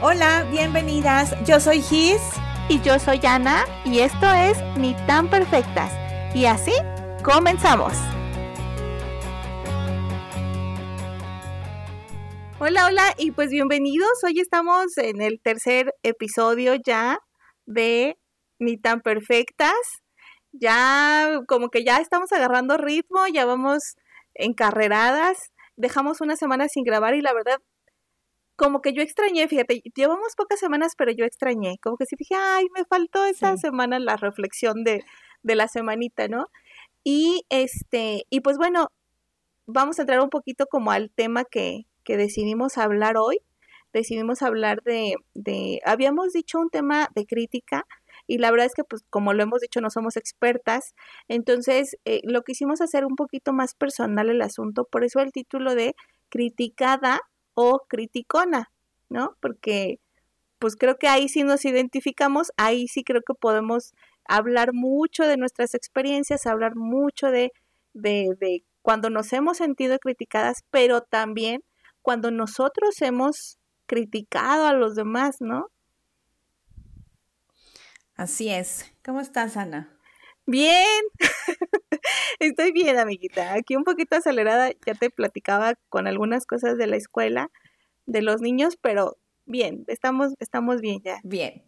Hola, bienvenidas. Yo soy Gis. Y yo soy Ana. Y esto es Ni tan perfectas. Y así comenzamos. Hola, hola. Y pues bienvenidos. Hoy estamos en el tercer episodio ya de Ni tan perfectas. Ya como que ya estamos agarrando ritmo, ya vamos encarreradas. Dejamos una semana sin grabar y la verdad como que yo extrañé, fíjate, llevamos pocas semanas, pero yo extrañé, como que sí dije, ay, me faltó esa semana la reflexión de, de la semanita, ¿no? Y este, y pues bueno, vamos a entrar un poquito como al tema que, que decidimos hablar hoy. Decidimos hablar de, de, habíamos dicho un tema de crítica, y la verdad es que pues como lo hemos dicho no somos expertas, entonces eh, lo quisimos hacer un poquito más personal el asunto, por eso el título de criticada o criticona, ¿no? Porque pues creo que ahí sí nos identificamos, ahí sí creo que podemos hablar mucho de nuestras experiencias, hablar mucho de, de, de cuando nos hemos sentido criticadas, pero también cuando nosotros hemos criticado a los demás, ¿no? Así es. ¿Cómo estás, Ana? Bien, estoy bien, amiguita. Aquí un poquito acelerada, ya te platicaba con algunas cosas de la escuela, de los niños, pero bien, estamos, estamos bien ya. Bien.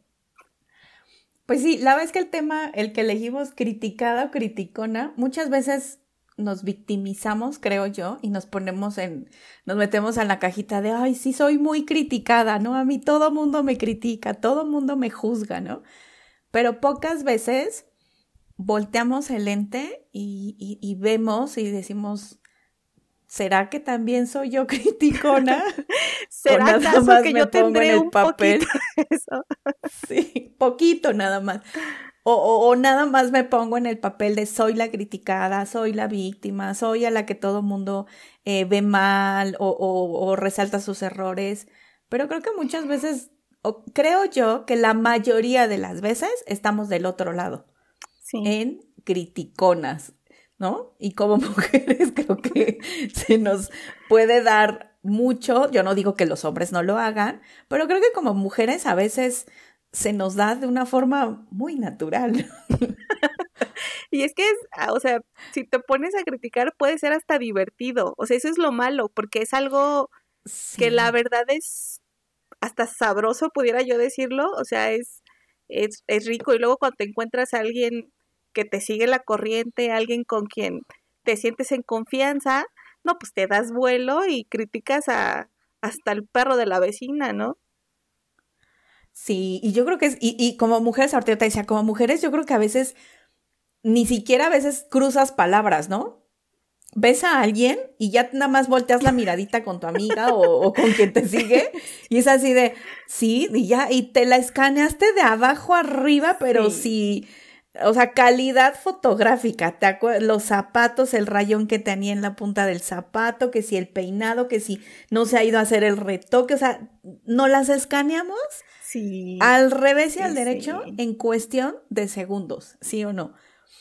Pues sí, la es que el tema, el que elegimos criticada o criticona, muchas veces nos victimizamos, creo yo, y nos ponemos en, nos metemos en la cajita de, ay, sí, soy muy criticada, ¿no? A mí todo mundo me critica, todo mundo me juzga, ¿no? Pero pocas veces volteamos el lente y, vemos y decimos, ¿será que también soy yo criticona? ¿Será nada más que yo tendré en el papel? Eso? sí, poquito nada más. O, nada más me pongo en el papel de soy la criticada, soy la víctima, soy a la que todo mundo eh, ve mal o, o, resalta sus errores. Pero creo que muchas veces, o creo yo que la mayoría de las veces estamos del otro lado en criticonas, ¿no? Y como mujeres creo que se nos puede dar mucho, yo no digo que los hombres no lo hagan, pero creo que como mujeres a veces se nos da de una forma muy natural. y es que es, ah, o sea, si te pones a criticar puede ser hasta divertido, o sea, eso es lo malo, porque es algo que la verdad es hasta sabroso, pudiera yo decirlo, o sea, es, es, es rico y luego cuando te encuentras a alguien que te sigue la corriente, alguien con quien te sientes en confianza, no, pues te das vuelo y criticas a hasta el perro de la vecina, ¿no? Sí, y yo creo que es, y, y como mujeres, ahorita te decía, como mujeres, yo creo que a veces, ni siquiera a veces cruzas palabras, ¿no? Ves a alguien y ya nada más volteas la miradita con tu amiga o, con quien te sigue y es así de, sí, y ya, y te la escaneaste de abajo arriba, pero sí o sea, calidad fotográfica, ¿te los zapatos, el rayón que tenía en la punta del zapato, que si el peinado, que si no se ha ido a hacer el retoque, o sea, ¿no las escaneamos? Sí. Al revés y al derecho en cuestión de segundos, ¿sí o no?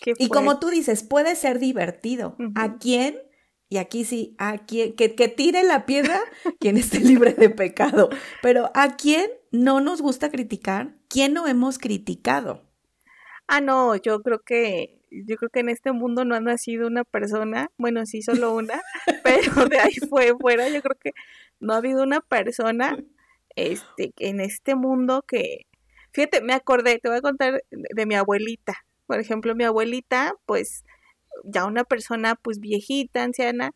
Y como tú dices, puede ser divertido. ¿A quién? Y aquí sí, a quién, que, que tire la piedra quien esté libre de pecado. Pero ¿a quién no nos gusta criticar? ¿Quién no hemos criticado? Ah, no, yo creo que yo creo que en este mundo no ha nacido una persona, bueno, sí solo una, pero de ahí fue fuera, yo creo que no ha habido una persona este en este mundo que fíjate, me acordé, te voy a contar de, mi abuelita. Por ejemplo, mi abuelita, pues ya una persona pues viejita, anciana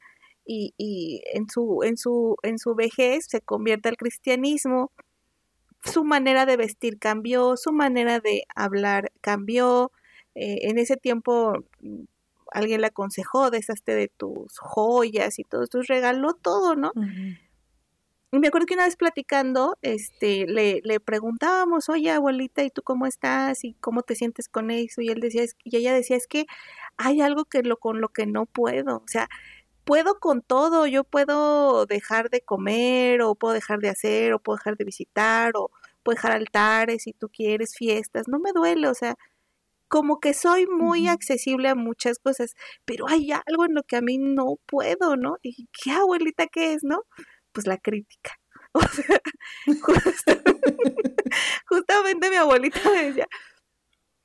y, y en su en su en su vejez se convierte al cristianismo su manera de vestir cambió, su manera de hablar cambió. Eh, en ese tiempo mm, alguien le aconsejó, deshazte de tus joyas y todo, tus regaló todo, ¿no? Y me acuerdo que una vez platicando, este, le, le preguntábamos, oye abuelita, ¿y tú cómo estás? ¿Y cómo te sientes con eso? Y él decía, y ella decía, es que hay algo que lo, con lo que no puedo. O sea, puedo con todo, yo puedo dejar de comer o puedo dejar de hacer o puedo dejar de visitar o puedo dejar altares si tú quieres, fiestas, no me duele, o sea, como que soy muy accesible a muchas cosas, pero hay algo en lo que a mí no puedo, ¿no? ¿Y qué abuelita qué es, no? Pues la crítica. O sea, justamente mi abuelita me decía,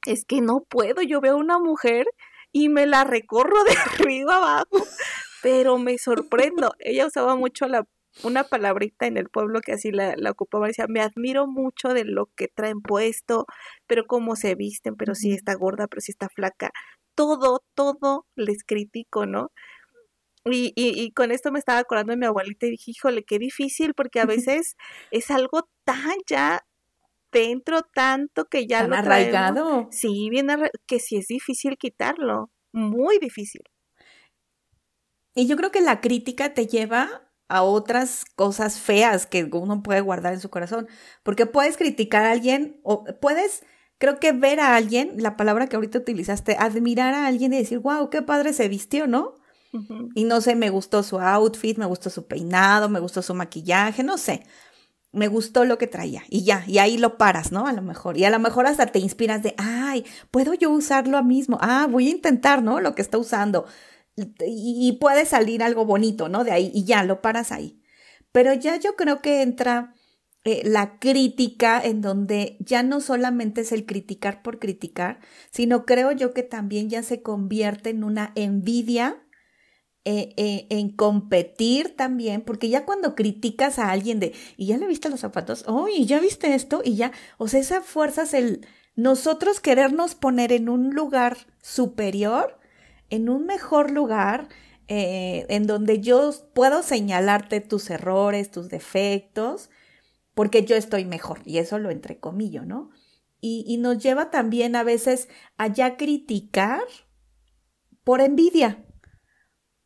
es que no puedo, yo veo a una mujer y me la recorro de arriba abajo, pero me sorprendo. Ella usaba mucho la, una palabrita en el pueblo que así la, la ocupaba, decía, me admiro mucho de lo que traen puesto, pero cómo se visten, pero si está gorda, pero si está flaca, todo, todo les critico, ¿no? Y, y, y, con esto me estaba acordando de mi abuelita y dije, híjole, qué difícil, porque a veces es algo tan ya dentro tanto que ya lo arraigado. Sí, bien que sí es difícil quitarlo, muy difícil. Y yo creo que la crítica te lleva a otras cosas feas que uno puede guardar en su corazón, porque puedes criticar a alguien o puedes, creo que ver a alguien, la palabra que ahorita utilizaste, admirar a alguien y decir, wow, qué padre se vistió, ¿no? Y no sé, me gustó su outfit, me gustó su peinado, me gustó su maquillaje, no sé me gustó lo que traía y ya, y ahí lo paras, ¿no? A lo mejor. Y a lo mejor hasta te inspiras de, ay, puedo yo usarlo mismo. Ah, voy a intentar, ¿no? Lo que está usando. Y, puede salir algo bonito, ¿no? De ahí y ya, lo paras ahí. Pero ya yo creo que entra eh, la crítica en donde ya no solamente es el criticar por criticar, sino creo yo que también ya se convierte en una envidia eh, eh, en competir también, porque ya cuando criticas a alguien de, y ya le viste los zapatos, oh, ya viste esto, y ya, o sea, esa fuerza es el, nosotros querernos poner en un lugar superior, en un mejor lugar, eh, en donde yo puedo señalarte tus errores, tus defectos, porque yo estoy mejor, y eso lo entrecomillo, ¿no? Y, y nos lleva también a veces a ya criticar por envidia,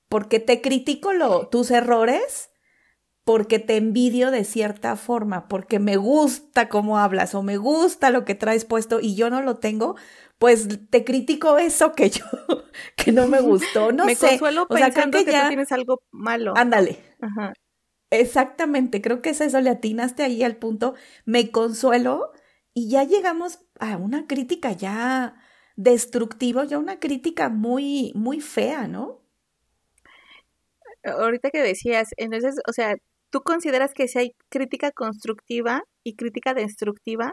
porque te critico lo, tus errores, porque te envidio de cierta forma, porque me gusta cómo hablas o me gusta lo que traes puesto y yo no lo tengo, pues te critico eso que yo, que no me gustó, no me sé. consuelo pensando que, ya... tienes algo malo. Ándale. Exactamente, creo que es eso, le atinaste ahí al punto, me consuelo y ya llegamos a una crítica ya destructiva, ya una crítica muy, muy fea, ¿no? ahorita que decías, entonces, o sea, ¿tú consideras que si hay crítica constructiva y crítica destructiva?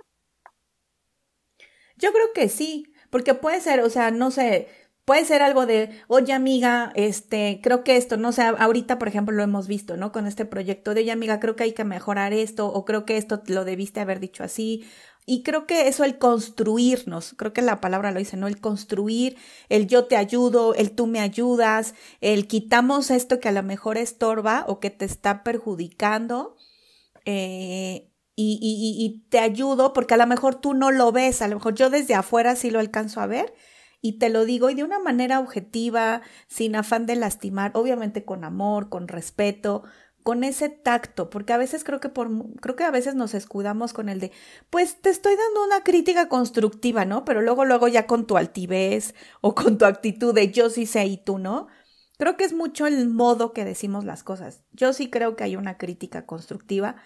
Yo creo que sí, porque puede ser, o sea, no sé, puede ser algo de, oye amiga, este, creo que esto, no sé, ahorita por ejemplo lo hemos visto, ¿no? Con este proyecto de, oye amiga, creo que hay que mejorar esto, o creo que esto lo debiste haber dicho así, y creo que eso, el construirnos, creo que la palabra lo dice, ¿no? El construir, el yo te ayudo, el tú me ayudas, el quitamos esto que a lo mejor estorba o que te está perjudicando. Eh, y, y, y, te ayudo porque a lo mejor tú no lo ves, a lo mejor yo desde afuera sí lo alcanzo a ver y te lo digo y de una manera objetiva, sin afán de lastimar, obviamente con amor, con respeto, con ese tacto, porque a veces creo que por creo que a veces nos escudamos con el de, pues te estoy dando una crítica constructiva, ¿no? Pero luego luego ya con tu altivez o con tu actitud de yo sí sé y tú no. Creo que es mucho el modo que decimos las cosas. Yo sí creo que hay una crítica constructiva.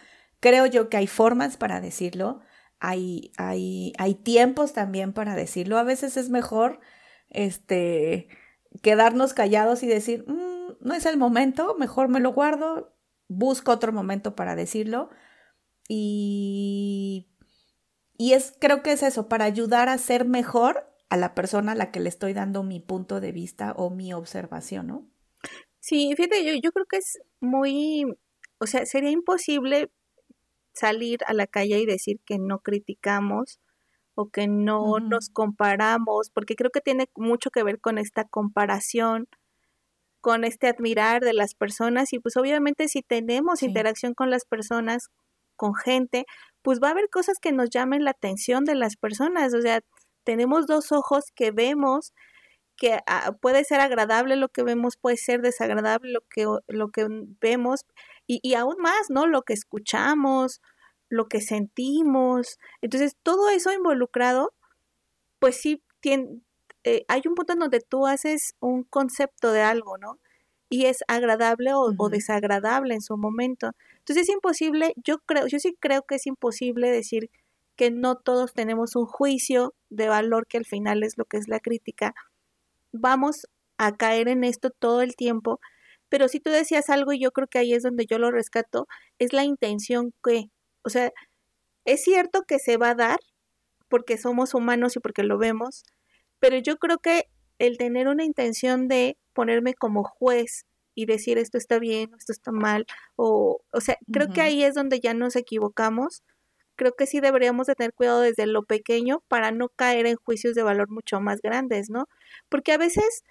Creo yo que hay formas para decirlo. Hay, hay, hay tiempos también para decirlo. A veces es mejor este, quedarnos callados y decir, mm, no es el momento, mejor me lo guardo, busco otro momento para decirlo. Y, y es, creo que es eso, para ayudar a ser mejor a la persona a la que le estoy dando mi punto de vista o mi observación, ¿no? Sí, fíjate, yo, yo creo que es muy, o sea, sería imposible salir a la calle y decir que no criticamos o que no nos comparamos, porque creo que tiene mucho que ver con esta comparación con este admirar de las personas y pues obviamente si tenemos interacción con las personas, con gente, pues va a haber cosas que nos llamen la atención de las personas, o sea, tenemos dos ojos que vemos que ah, puede ser agradable lo que vemos, puede ser desagradable lo que, lo que vemos y, y aún más, ¿no? Lo que escuchamos, lo que sentimos. Entonces, todo eso involucrado, pues sí tiene, eh, hay un punto en donde tú haces un concepto de algo, ¿no? Y es agradable o, desagradable en su momento. Entonces es imposible, yo creo, yo sí creo que es imposible decir que no todos tenemos un juicio de valor que al final es lo que es la crítica. Vamos a caer en esto todo el tiempo, pero si tú decías algo y yo creo que ahí es donde yo lo rescato, es la intención que, o sea, es cierto que se va a dar porque somos humanos y porque lo vemos, pero yo creo que el tener una intención de ponerme como juez y decir esto está bien, esto está mal, o, o sea, creo que ahí es donde ya nos equivocamos. Creo que sí deberíamos de tener cuidado desde lo pequeño para no caer en juicios de valor mucho más grandes, ¿no? Porque a veces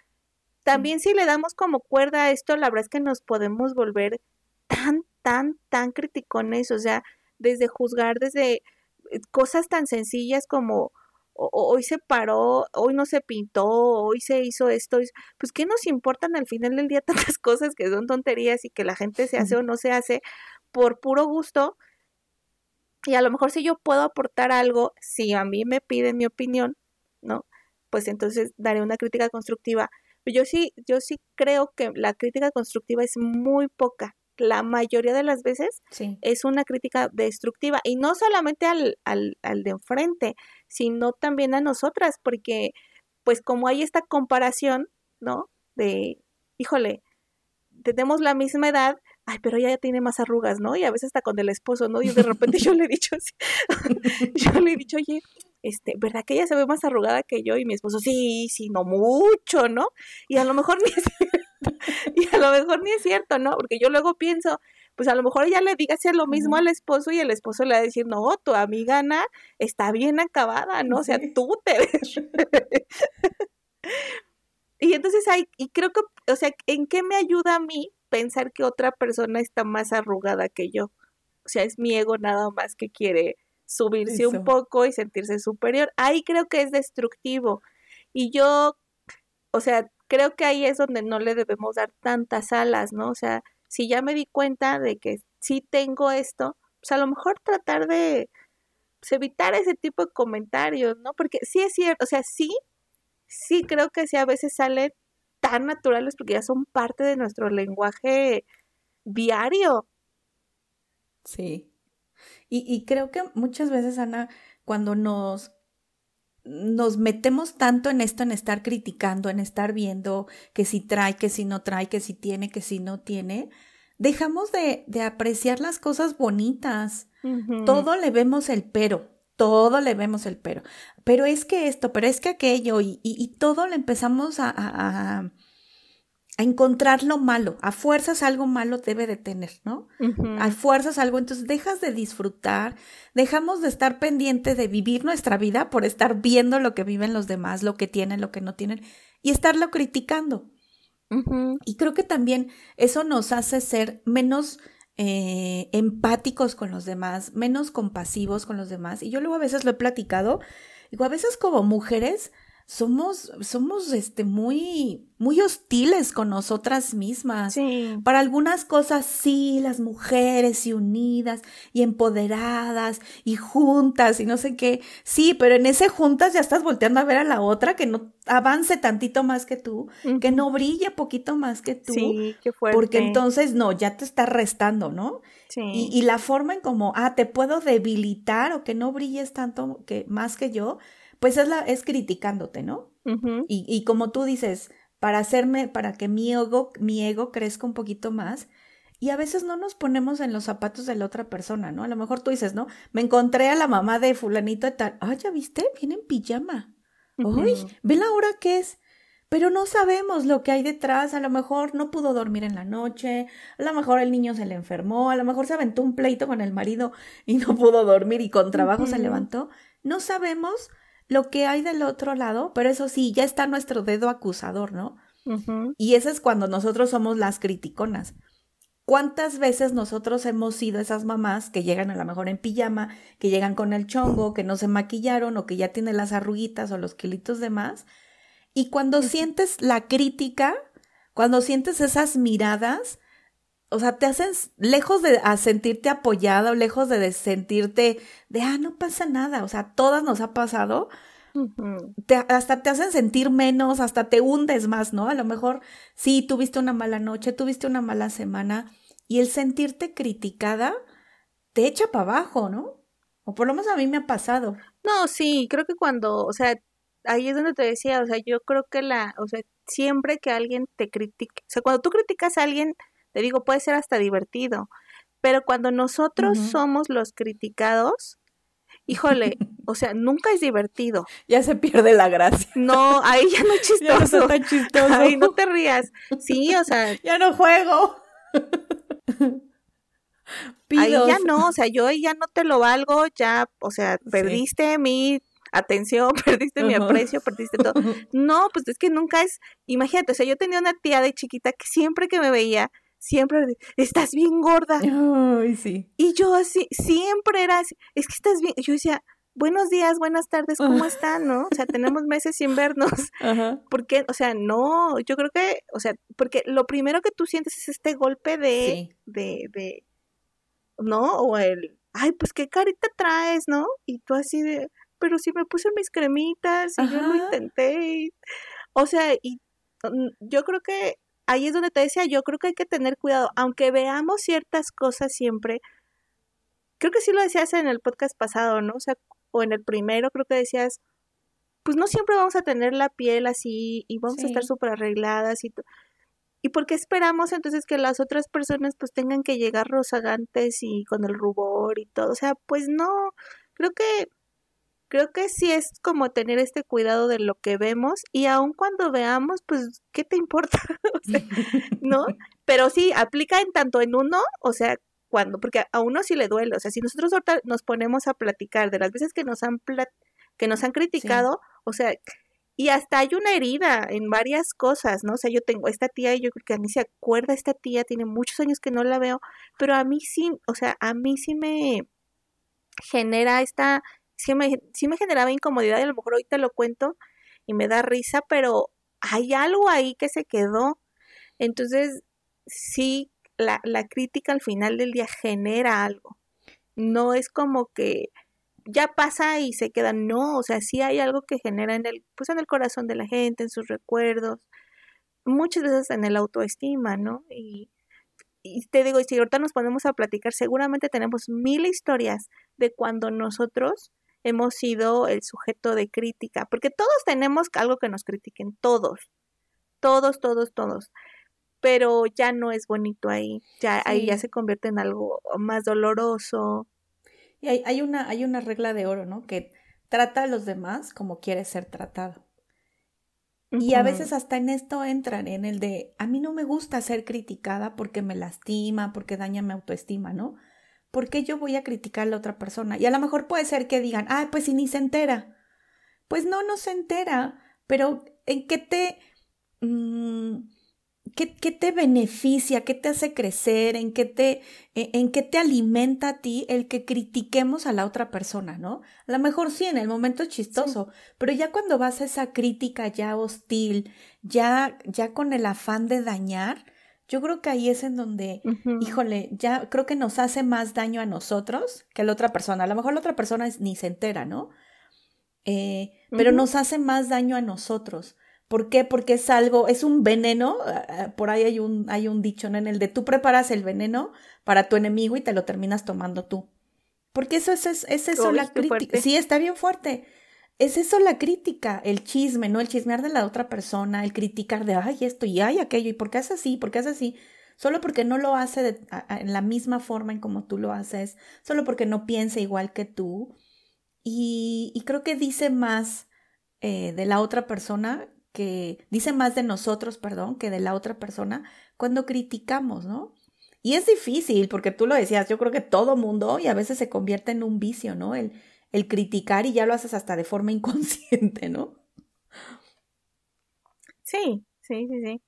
también si le damos como cuerda a esto, la verdad es que nos podemos volver tan, tan, tan criticones, o sea, desde juzgar, desde eh, cosas tan sencillas como hoy se paró, hoy no se pintó, hoy se hizo esto, pues qué nos importan al final del día tantas cosas que son tonterías y que la gente se hace o no se hace por puro gusto. Y a lo mejor si yo puedo aportar algo, si a mí me piden mi opinión, ¿no? Pues entonces daré una crítica constructiva. Yo sí, yo sí creo que la crítica constructiva es muy poca la mayoría de las veces es una crítica destructiva y no solamente al, al, al de enfrente, sino también a nosotras, porque pues como hay esta comparación, ¿no? De, híjole, tenemos la misma edad, ay, pero ella ya tiene más arrugas, ¿no? Y a veces está con el esposo, ¿no? Y de repente yo le he dicho así, yo le he dicho, oye, este, ¿verdad que ella se ve más arrugada que yo? Y mi esposo, sí, sí, no mucho, ¿no? Y a lo mejor ni es y a lo mejor ni es cierto, ¿no? Porque yo luego pienso, pues a lo mejor ella le diga hacer lo mismo al esposo y el esposo le va a decir, no, tu amiga Ana está bien acabada, ¿no? O sea, tú te ves. y entonces hay, y creo que, o sea, ¿en qué me ayuda a mí pensar que otra persona está más arrugada que yo? O sea, es mi ego nada más que quiere subirse un poco y sentirse superior. Ahí creo que es destructivo. Y yo, o sea, creo que ahí es donde no le debemos dar tantas alas, ¿no? O sea, si ya me di cuenta de que sí tengo esto, pues a lo mejor tratar de pues, evitar ese tipo de comentarios, ¿no? Porque sí es cierto, o sea, sí, sí creo que sí a veces salen tan naturales porque ya son parte de nuestro lenguaje diario. Sí. Y, y creo que muchas veces, Ana, cuando nos nos metemos tanto en esto, en estar criticando, en estar viendo que si trae, que si no trae, que si tiene, que si no tiene, dejamos de, de apreciar las cosas bonitas. Todo le vemos el pero, todo le vemos el pero. Pero es que esto, pero es que aquello, y, y, todo le empezamos a, a encontrar lo malo. A fuerzas algo malo debe de tener, ¿no? A fuerzas algo. Entonces dejas de disfrutar, dejamos de estar pendiente de vivir nuestra vida por estar viendo lo que viven los demás, lo que tienen, lo que no tienen, y estarlo criticando. Y creo que también eso nos hace ser menos eh, empáticos con los demás, menos compasivos con los demás. Y yo luego a veces lo he platicado, digo, a veces como mujeres, somos, somos este, muy, muy hostiles con nosotras mismas. Sí. Para algunas cosas sí, las mujeres y unidas y empoderadas y juntas y no sé qué. Sí, pero en ese juntas ya estás volteando a ver a la otra que no avance tantito más que tú, que no brille poquito más que tú. Sí, qué fuerte. Porque entonces no, ya te está restando, ¿no? Sí. Y, y la forma en como, ah, te puedo debilitar o que no brilles tanto que más que yo pues es, la, es criticándote, ¿no? y, y, como tú dices, para hacerme, para que mi ego, mi ego crezca un poquito más, y a veces no nos ponemos en los zapatos de la otra persona, ¿no? A lo mejor tú dices, ¿no? Me encontré a la mamá de fulanito y tal. Ah, ¿ya viste? Viene en pijama. Uy, ve la hora que es. Pero no sabemos lo que hay detrás. A lo mejor no pudo dormir en la noche. A lo mejor el niño se le enfermó. A lo mejor se aventó un pleito con el marido y no pudo dormir y con trabajo se levantó. No sabemos lo que hay del otro lado, pero eso sí, ya está nuestro dedo acusador, ¿no? Y eso es cuando nosotros somos las criticonas. ¿Cuántas veces nosotros hemos sido esas mamás que llegan a lo mejor en pijama, que llegan con el chongo, que no se maquillaron o que ya tienen las arruguitas o los kilitos de más? Y cuando sientes la crítica, cuando sientes esas miradas, o sea, te hacen, lejos de sentirte apoyada o lejos de sentirte de, ah, no pasa nada, o sea, todas nos ha pasado, hasta te hacen sentir menos, hasta te hundes más, ¿no? A lo mejor sí, tuviste una mala noche, tuviste una mala semana y el sentirte criticada te echa para abajo, ¿no? O por lo menos a mí me ha pasado. No, sí, creo que cuando, o sea, ahí es donde te decía, o sea, yo creo que la, o sea, siempre que alguien te critique, o sea, cuando tú criticas a alguien, te digo, puede ser hasta divertido, pero cuando nosotros somos los criticados, híjole, o sea, nunca es divertido. Ya se pierde la gracia. No, ahí ya no es chistoso. Ya no chistoso. Ahí no te rías. Sí, o sea. Ya no juego. Ahí ya no, o sea, yo ya no te lo valgo, ya, o sea, perdiste mi atención, perdiste mi aprecio, perdiste todo. No, pues es que nunca es, imagínate, o sea, yo tenía una tía de chiquita que siempre que me veía, siempre, estás bien gorda. Ay, sí. Y yo así, siempre era así, es que estás bien, yo decía, buenos días, buenas tardes, ¿cómo están? ¿No? O sea, tenemos meses sin vernos. Ajá. Porque, o sea, no, yo creo que, o sea, porque lo primero que tú sientes es este golpe de, de, de, ¿no? O el, ay, pues qué carita traes, ¿no? Y tú así de, pero si me puse mis cremitas y yo lo intenté. o sea, y mm, yo creo que ahí es donde te decía, yo creo que hay que tener cuidado, aunque veamos ciertas cosas siempre. Creo que sí lo decías en el podcast pasado, ¿no? O sea, o en el primero creo que decías, pues no siempre vamos a tener la piel así y vamos a estar súper arregladas y ¿Y por qué esperamos entonces que las otras personas pues tengan que llegar rozagantes y con el rubor y todo? O sea, pues no, creo que creo que sí es como tener este cuidado de lo que vemos y aun cuando veamos, pues, ¿qué te importa? ¿no? Pero sí, aplica en tanto en uno, o sea, cuando, porque a uno sí le duele, o sea, si nosotros ahorita nos ponemos a platicar de las veces que nos han, que nos han criticado, o sea, y hasta hay una herida en varias cosas, ¿no? O sea, yo tengo esta tía y yo creo que a mí se acuerda esta tía, tiene muchos años que no la veo, pero a mí sí, o sea, a mí sí me genera esta, sí me, sí me generaba incomodidad y a lo mejor ahorita lo cuento y me da risa, pero hay algo ahí que se quedó. Entonces, sí, la, la crítica al final del día genera algo. No es como que ya pasa y se queda, no, o sea, sí hay algo que genera en el, pues en el corazón de la gente, en sus recuerdos, muchas veces en el autoestima, ¿no? Y te digo, y si ahorita nos ponemos a platicar, seguramente tenemos mil historias de cuando nosotros hemos sido el sujeto de crítica, porque todos tenemos algo que nos critiquen, todos, todos, todos, todos, pero ya no es bonito ahí, ya ahí ya se convierte en algo más doloroso, y hay, hay, una, hay una regla de oro, ¿no? Que trata a los demás como quieres ser tratado. Y a veces hasta en esto entran, en el de, a mí no me gusta ser criticada porque me lastima, porque daña mi autoestima, ¿no? ¿Por qué yo voy a criticar a la otra persona? Y a lo mejor puede ser que digan, ah, pues si ni se entera. Pues no, no se entera, pero ¿en qué te... Mm, ¿Qué, te beneficia? ¿Qué te hace crecer? ¿En qué te, e, en qué te alimenta a ti el que critiquemos a la otra persona, ¿no? A lo mejor sí, en el momento es chistoso, pero ya cuando vas a esa crítica ya hostil, ya, ya con el afán de dañar, yo creo que ahí es en donde, híjole, ya creo que nos hace más daño a nosotros que a la otra persona. A lo mejor la otra persona ni se entera, ¿no? Eh, pero nos hace más daño a nosotros. ¿Por qué? Porque es algo, es un veneno, ah, por ahí hay un, hay un dicho en el de tú preparas el veneno para tu enemigo y te lo terminas tomando tú. Porque eso es, es, eso la crítica. Sí, está bien fuerte. Es eso la crítica, el chisme, ¿no? El chismear de la otra persona, el criticar de, ay, esto y ay, aquello, y por qué hace así, por qué hace así. Solo porque no lo hace de, en la misma forma en como tú lo haces, solo porque no piensa igual que tú. Y, y creo que dice más eh, de la otra persona que dice más de nosotros, perdón, que de la otra persona cuando criticamos, ¿no? Y es difícil, porque tú lo decías, yo creo que todo mundo, y a veces se convierte en un vicio, ¿no? El, el criticar y ya lo haces hasta de forma inconsciente, ¿no? Sí, sí, sí, sí.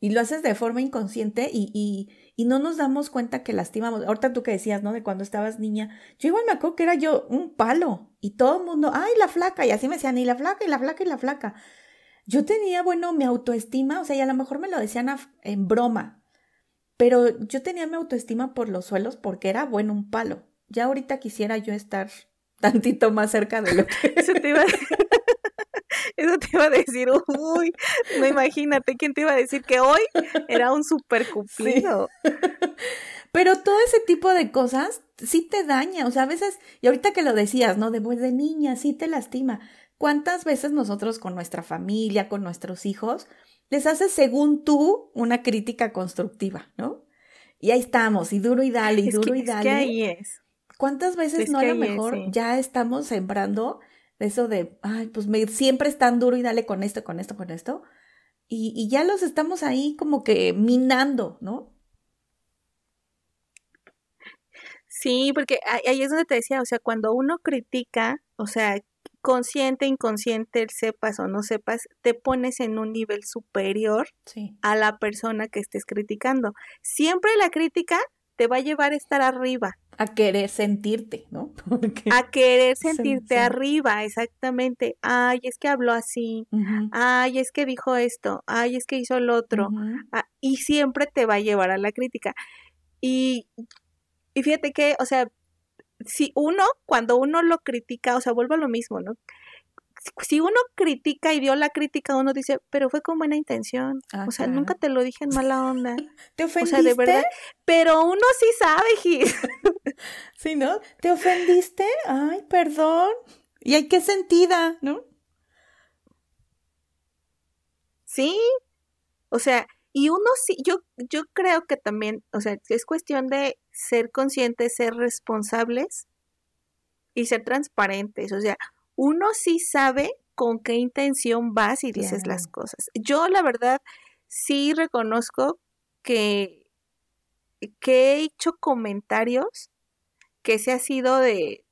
Y lo haces de forma inconsciente y, y, y no nos damos cuenta que lastimamos. Ahorita tú que decías, ¿no? De cuando estabas niña. Yo igual me acuerdo que era yo un palo y todo el mundo, ay, la flaca. Y así me decían, y la flaca, y la flaca, y la flaca yo tenía, bueno, mi autoestima, o sea, y a lo mejor me lo decían en broma, pero yo tenía mi autoestima por los suelos porque era, bueno, un palo. Ya ahorita quisiera yo estar tantito más cerca de lo que... Eso te iba a... Eso te iba a decir, uy, no imagínate quién te iba a decir que hoy era un super cupido. Pero todo ese tipo de cosas sí te daña, o sea, a veces, y ahorita que lo decías, ¿no? De, pues de niña, sí te lastima. ¿Cuántas veces nosotros con nuestra familia, con nuestros hijos, les haces según tú una crítica constructiva, ¿no? Y ahí estamos, y duro y dale, y duro y dale. Es que ahí es. ¿Cuántas veces no a lo mejor ya estamos sembrando eso de, ay, pues me, siempre es tan duro y dale con esto, con esto, con esto? Y, y ya los estamos ahí como que minando, ¿no? Sí, porque ahí es donde te decía, o sea, cuando uno critica, o sea, consciente, inconsciente, sepas o no sepas, te pones en un nivel superior a la persona que estés criticando. Siempre la crítica te va a llevar a estar arriba. A querer sentirte, ¿no? A querer sentirte arriba, exactamente. Ay, es que habló así. Ay, es que dijo esto. Ay, es que hizo lo otro. Ah, y siempre te va a llevar a la crítica. Y y fíjate que, o sea, si uno, cuando uno lo critica, o sea, vuelvo a lo mismo, ¿no? Si uno critica y dio la crítica, uno dice, pero fue con buena intención. Ah, o sea, nunca te lo dije en mala onda. ¿Te ofendiste? O sea, de verdad. Pero uno sí sabe, Gis. sí, ¿no? ¿Te ofendiste? Ay, perdón. ¿Y hay qué sentida, no? Sí. O sea, y uno sí, yo, yo creo que también, o sea, es cuestión de ser conscientes, ser responsables y ser transparentes. O sea, uno sí sabe con qué intención vas y dices las cosas. Yo, la verdad, sí reconozco que, que he hecho comentarios que se ha sido de,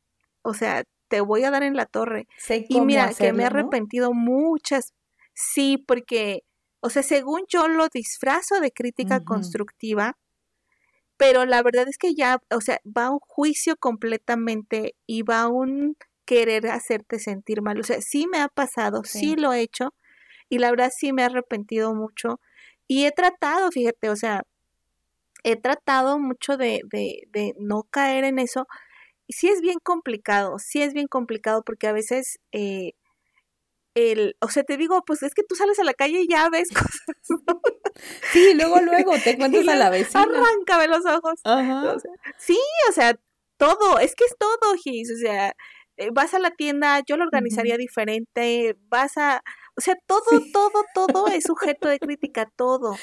o sea, te voy a dar en la torre. y mira, que me he arrepentido muchas. Sí, porque o sea, según yo lo disfrazo de crítica constructiva, pero la verdad es que ya, o sea, va un juicio completamente y va un querer hacerte sentir mal. O sea, sí me ha pasado, sí, lo he hecho y la verdad sí me he arrepentido mucho y he tratado, fíjate, o sea, he tratado mucho de, de, de no caer en eso. Y sí es bien complicado, sí es bien complicado porque a veces eh, el, o sea, te digo, pues es que tú sales a la calle y ya ves cosas. Sí, luego, luego te encuentras a la vecina. Arráncame los ojos. sí, o sea, todo, es que es todo, Gis, o sea, eh, vas a la tienda, yo lo organizaría diferente, vas a, o sea, todo, todo, todo es sujeto de crítica, todo.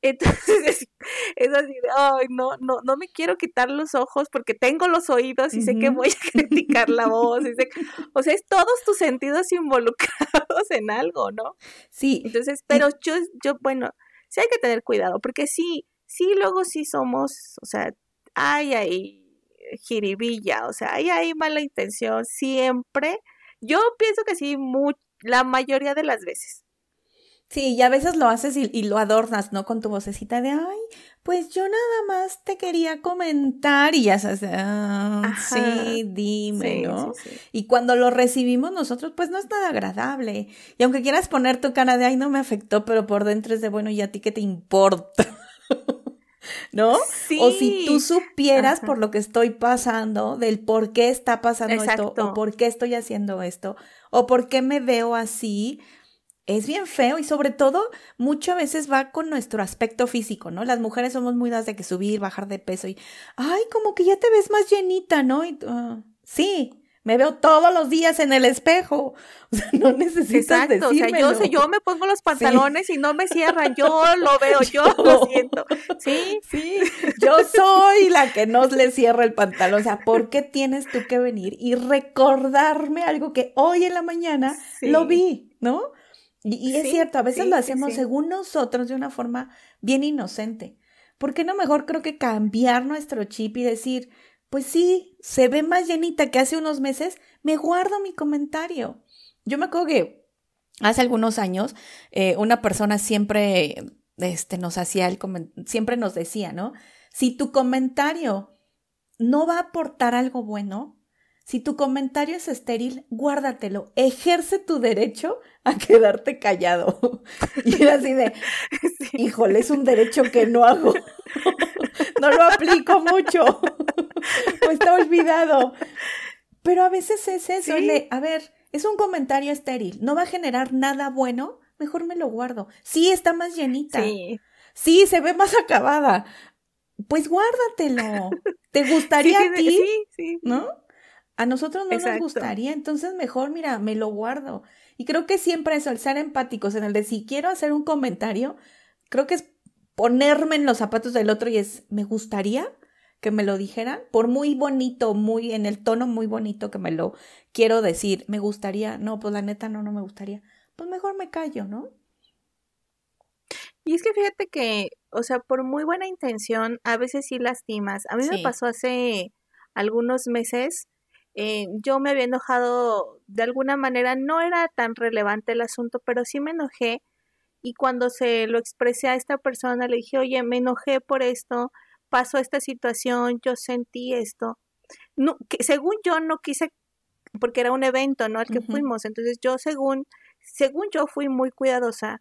Entonces es, así de, ay, no, no, no me quiero quitar los ojos porque tengo los oídos y sé que voy a criticar la voz. Y sé, o sea, es todos tus sentidos involucrados en algo, ¿no? Sí. Entonces, pero yo, yo, bueno, sí hay que tener cuidado porque sí, sí, luego sí somos, o sea, hay ahí jiribilla, o sea, hay ahí mala intención siempre. Yo pienso que sí, la mayoría de las veces. Sí, y a veces lo haces y, lo adornas, ¿no? Con tu vocecita de, ay, pues yo nada más te quería comentar y ya sabes, ah, sí, dime, ¿no? Y cuando lo recibimos nosotros, pues no es nada agradable. Y aunque quieras poner tu cara de, ay, no me afectó, pero por dentro es de, bueno, ¿y a ti qué te importa? ¿No? Sí. O si tú supieras por lo que estoy pasando, del por qué está pasando esto, o por qué estoy haciendo esto, o por qué me veo así, es bien feo y sobre todo muchas veces va con nuestro aspecto físico, ¿no? Las mujeres somos muy dadas de que subir, bajar de peso y, ay, como que ya te ves más llenita, ¿no? Y, uh, sí, me veo todos los días en el espejo. O sea, no necesitas Exacto, o sea, yo, yo me pongo los pantalones y no me cierran, yo lo veo, yo lo siento. Sí, sí, yo soy la que no le cierra el pantalón. O sea, ¿por qué tienes tú que venir y recordarme algo que hoy en la mañana lo vi, ¿no? Y, es cierto, a veces lo hacemos según nosotros de una forma bien inocente. ¿Por qué no mejor creo que cambiar nuestro chip y decir, pues sí, se ve más llenita que hace unos meses, me guardo mi comentario? Yo me acuerdo que hace algunos años eh, una persona siempre este, nos hacía el siempre nos decía, ¿no? Si tu comentario no va a aportar algo bueno, si tu comentario es estéril, guárdatelo. Ejerce tu derecho a quedarte callado. Y era así de, híjole, es un derecho que no hago. No lo aplico mucho. O está olvidado. Pero a veces es eso. a ver, es un comentario estéril. No va a generar nada bueno. Mejor me lo guardo. Sí, está más llenita. Sí. Sí, se ve más acabada. Pues guárdatelo. ¿Te gustaría a ti? Sí, sí. ¿No? A nosotros no nos gustaría, entonces mejor, mira, me lo guardo. Y creo que siempre eso, el ser empáticos, en el de si quiero hacer un comentario, creo que es ponerme en los zapatos del otro y es, me gustaría que me lo dijeran, por muy bonito, muy en el tono muy bonito que me lo quiero decir, me gustaría, no, pues la neta no, no me gustaría, pues mejor me callo, ¿no? Y es que fíjate que, o sea, por muy buena intención, a veces sí lastimas. A mí me pasó hace algunos meses, eh, yo me había enojado de alguna manera, no era tan relevante el asunto, pero sí me enojé y cuando se lo expresé a esta persona le dije, oye, me enojé por esto, pasó esta situación, yo sentí esto. No, que según yo no quise, porque era un evento, ¿no? Al que fuimos. Entonces yo según, según yo fui muy cuidadosa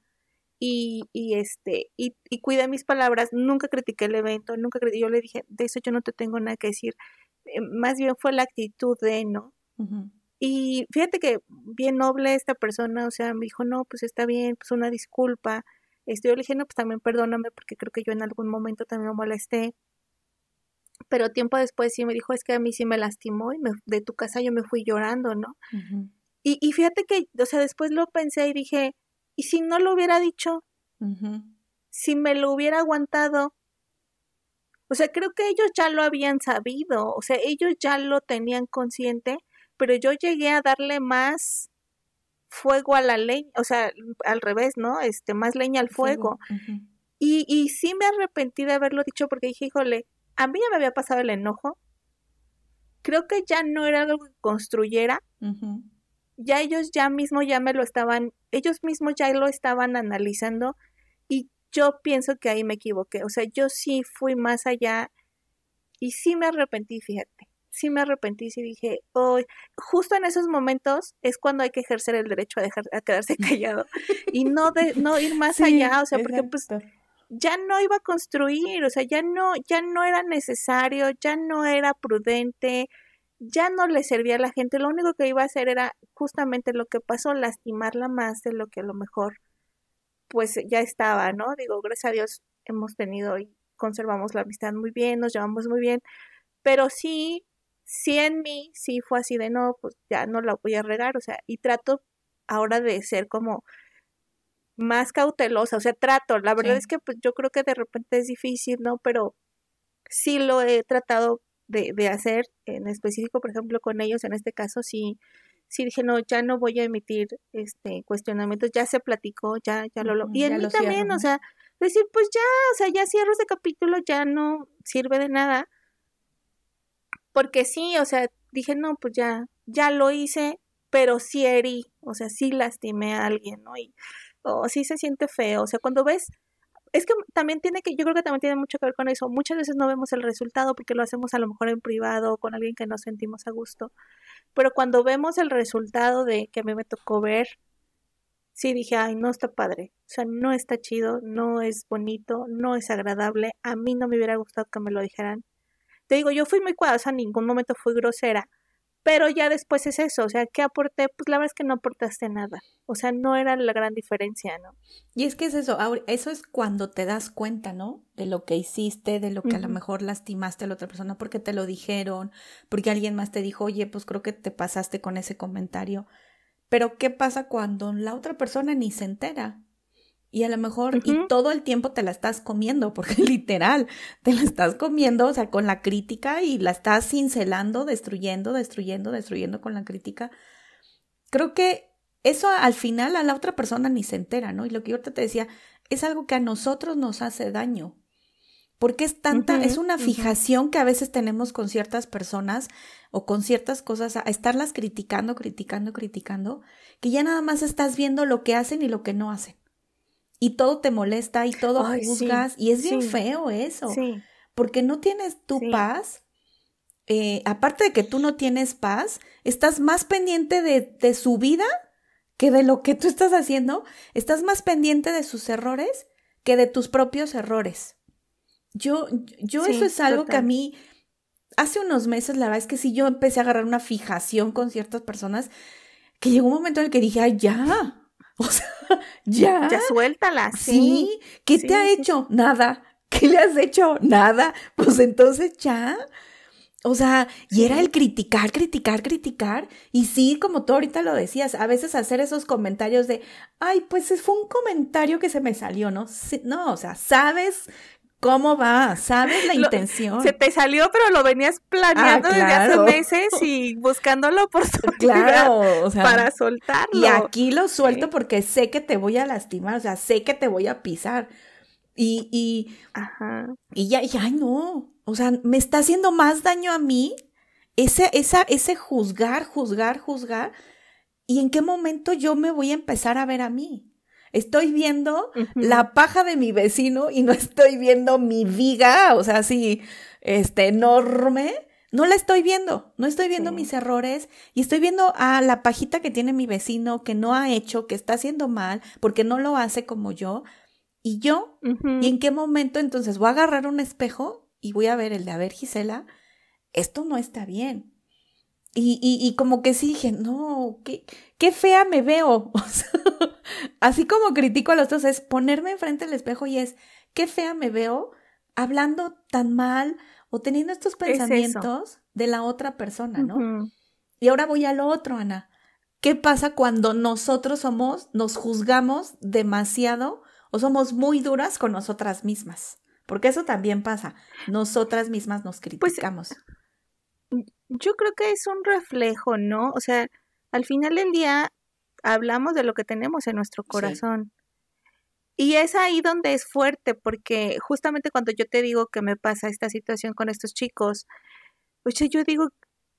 y, y este, y, y cuidé mis palabras, nunca critiqué el evento, nunca critiqué, yo le dije, de eso yo no te tengo nada que decir. Eh, más bien fue la actitud de, ¿no? Y fíjate que bien noble esta persona, o sea, me dijo, no, pues está bien, pues una disculpa. Este, yo le dije, no, pues también perdóname porque creo que yo en algún momento también me molesté. Pero tiempo después sí me dijo, es que a mí sí me lastimó y me, de tu casa yo me fui llorando, ¿no? y, y, fíjate que, o sea, después lo pensé y dije, ¿y si no lo hubiera dicho? Si me lo hubiera aguantado. O sea, creo que ellos ya lo habían sabido, o sea, ellos ya lo tenían consciente, pero yo llegué a darle más fuego a la leña, o sea, al revés, ¿no? Este, más leña al fuego. y, y sí me arrepentí de haberlo dicho porque dije, híjole, a mí ya me había pasado el enojo. Creo que ya no era algo que construyera. Ya ellos ya mismo ya me lo estaban, ellos mismos ya lo estaban analizando yo pienso que ahí me equivoqué. O sea, yo sí fui más allá y sí me arrepentí, fíjate sí me arrepentí, sí dije, hoy, justo en esos momentos es cuando hay que ejercer el derecho a dejar a quedarse callado y no de no ir más allá, o sea, porque pues ya no iba a construir, o sea, ya no ya no era necesario, ya no era prudente, ya no le servía a la gente, lo único que iba a hacer era justamente lo que pasó, lastimarla más de lo que a lo mejor pues ya estaba, ¿no? Digo, gracias a Dios hemos tenido y conservamos la amistad muy bien, nos llevamos muy bien, pero sí sí en mí, sí fue así de no, pues ya no la voy a regar, o sea, y trato ahora de ser como más cautelosa, o sea, trato, la verdad es que pues yo creo que de repente es difícil, ¿no? Pero sí lo he tratado de, de hacer, en específico, por ejemplo, con ellos, en este caso, sí, sí dije, no, ya no voy a emitir este cuestionamientos, ya se platicó, ya, ya lo, lo y en mí también, o sea, decir, pues ya, o sea, ya cierro ese capítulo, ya no sirve de nada, porque sí, o sea, dije, no, pues ya, ya lo hice, pero sí herí, o sea, sí lastimé a alguien, ¿no? Y o sí se siente feo, o sea, cuando ves, es que también tiene que, yo creo que también tiene mucho que ver con eso, muchas veces no vemos el resultado porque lo hacemos a lo mejor en privado con alguien que nos sentimos a gusto, pero cuando vemos el resultado de que a mí me tocó ver, sí dije, ay, no está padre, o sea, no está chido, no es bonito, no es agradable, a mí no me hubiera gustado que me lo dijeran, te digo, yo fui muy cuidadosa, en ningún momento fui grosera, pero ya después es eso, o sea, ¿qué aporté? Pues la verdad es que no aportaste nada, o sea, no era la gran diferencia, ¿no? Y es que es eso, eso es cuando te das cuenta, ¿no? De lo que hiciste, de lo que a lo mejor lastimaste a la otra persona porque te lo dijeron, porque alguien más te dijo, oye, pues creo que te pasaste con ese comentario. Pero ¿qué pasa cuando la otra persona ni se entera? Y a lo mejor, y todo el tiempo te la estás comiendo, porque literal, te la estás comiendo, o sea, con la crítica y la estás cincelando, destruyendo, destruyendo, destruyendo con la crítica. Creo que eso al final a la otra persona ni se entera, ¿no? Y lo que yo ahorita te decía, es algo que a nosotros nos hace daño. Porque es tanta, es una fijación que a veces tenemos con ciertas personas o con ciertas cosas, a estarlas criticando, criticando, criticando, que ya nada más estás viendo lo que hacen y lo que no hacen y todo te molesta y todo juzgas y es bien feo eso, porque no tienes tu paz. Eh, aparte de que tú no tienes paz, estás más pendiente de, de, su vida que de lo que tú estás haciendo, estás más pendiente de sus errores que de tus propios errores. Yo, yo eso es algo que a mí, hace unos meses, la verdad es que sí, yo empecé a agarrar una fijación con ciertas personas, que llegó un momento en el que dije, ay, ya, O sea, ya. Ya suéltala. Sí. ¿Qué te ha hecho? Nada. ¿Qué le has hecho? Nada. Pues entonces ya. O sea, y era el criticar, criticar, criticar. Y sí, como tú ahorita lo decías, a veces hacer esos comentarios de, ay, pues fue un comentario que se me salió, ¿no? no, o sea, sabes cómo va, sabes la intención. Se te salió, pero lo venías planeando ah, desde hace meses y buscando la oportunidad claro, para soltarlo. Y aquí lo suelto porque sé que te voy a lastimar, o sea, sé que te voy a pisar. Y, y, Ajá. y ya, ya, no. O sea, me está haciendo más daño a mí ese, esa, ese juzgar, juzgar, juzgar. ¿Y en qué momento yo me voy a empezar a ver a mí? Estoy viendo la paja de mi vecino y no estoy viendo mi viga, o sea, así, este, enorme. No la estoy viendo, no estoy viendo mis errores y estoy viendo a la pajita que tiene mi vecino que no ha hecho, que está haciendo mal, porque no lo hace como yo. Y yo, ¿y en qué momento entonces voy a agarrar un espejo y voy a ver el de, a ver, Gisela, esto no está bien. Y, y, como que sí dije, no, qué, qué fea me veo. así como critico a los otros, es ponerme enfrente del espejo y es, qué fea me veo hablando tan mal o teniendo estos pensamientos de la otra persona, ¿no? Y ahora voy a lo otro, Ana. ¿Qué pasa cuando nosotros somos, nos juzgamos demasiado o somos muy duras con nosotras mismas, porque eso también pasa, nosotras mismas nos pues, criticamos. Yo creo que es un reflejo, ¿no? O sea, al final del día hablamos de lo que tenemos en nuestro corazón. Y es ahí donde es fuerte, porque justamente cuando yo te digo que me pasa esta situación con estos chicos, o sea, yo digo,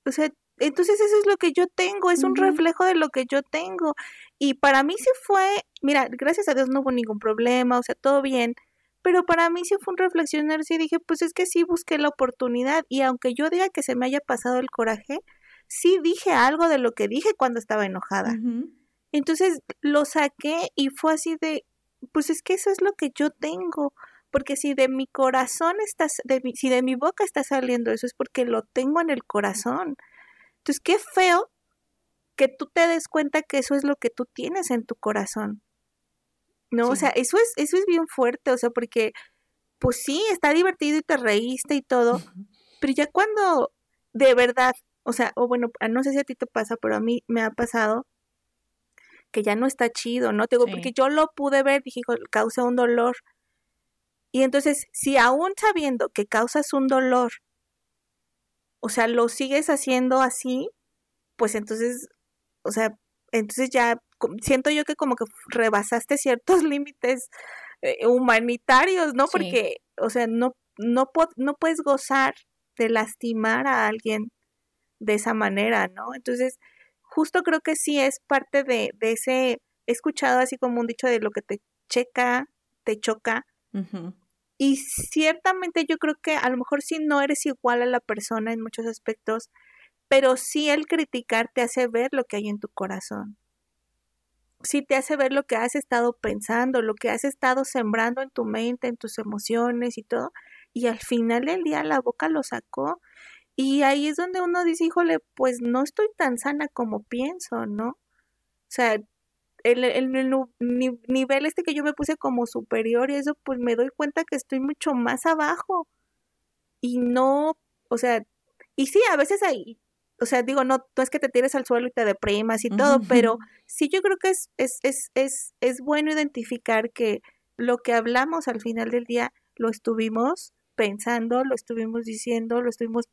o sea, entonces eso es lo que yo tengo, es un reflejo de lo que yo tengo. Y para mí sí fue, mira, gracias a Dios no hubo ningún problema, o sea, todo bien, pero para mí sí fue un reflexionar, y dije, pues es que sí busqué la oportunidad y aunque yo diga que se me haya pasado el coraje, sí dije algo de lo que dije cuando estaba enojada. Entonces lo saqué y fue así de, pues es que eso es lo que yo tengo, porque si de mi corazón estás, de si de mi boca está saliendo eso es porque lo tengo en el corazón. Entonces, qué feo que tú te des cuenta que eso es lo que tú tienes en tu corazón. No, o sea, eso es, eso es bien fuerte, o sea, porque, pues sí, está divertido y te reíste y todo, pero ya cuando de verdad, o sea, o bueno, no sé si a ti te pasa, pero a mí me ha pasado que ya no está chido, ¿no? Te digo, porque yo lo pude ver, dije, causa un dolor. Y entonces, si aún sabiendo que causas un dolor, o sea, lo sigues haciendo así, pues entonces, o sea, entonces ya siento yo que como que rebasaste ciertos límites eh, humanitarios, ¿no? Porque, o sea, no, no, no puedes gozar de lastimar a alguien de esa manera, ¿no? Entonces, justo creo que sí es parte de, de ese, he escuchado así como un dicho de lo que te checa, te choca, y ciertamente yo creo que a lo mejor sí no eres igual a la persona en muchos aspectos, pero sí el criticar te hace ver lo que hay en tu corazón. Sí te hace ver lo que has estado pensando, lo que has estado sembrando en tu mente, en tus emociones y todo. Y al final del día la boca lo sacó. Y ahí es donde uno dice, híjole, pues no estoy tan sana como pienso, ¿no? O sea, el, el, nivel este que yo me puse como superior y eso, pues me doy cuenta que estoy mucho más abajo. Y no, o sea, y sí, a veces hay, o sea, digo, no, no es que te tires al suelo y te deprimas y todo, pero sí yo creo que es, es, es, es, es bueno identificar que lo que hablamos al final del día lo estuvimos pensando, lo estuvimos diciendo, lo estuvimos,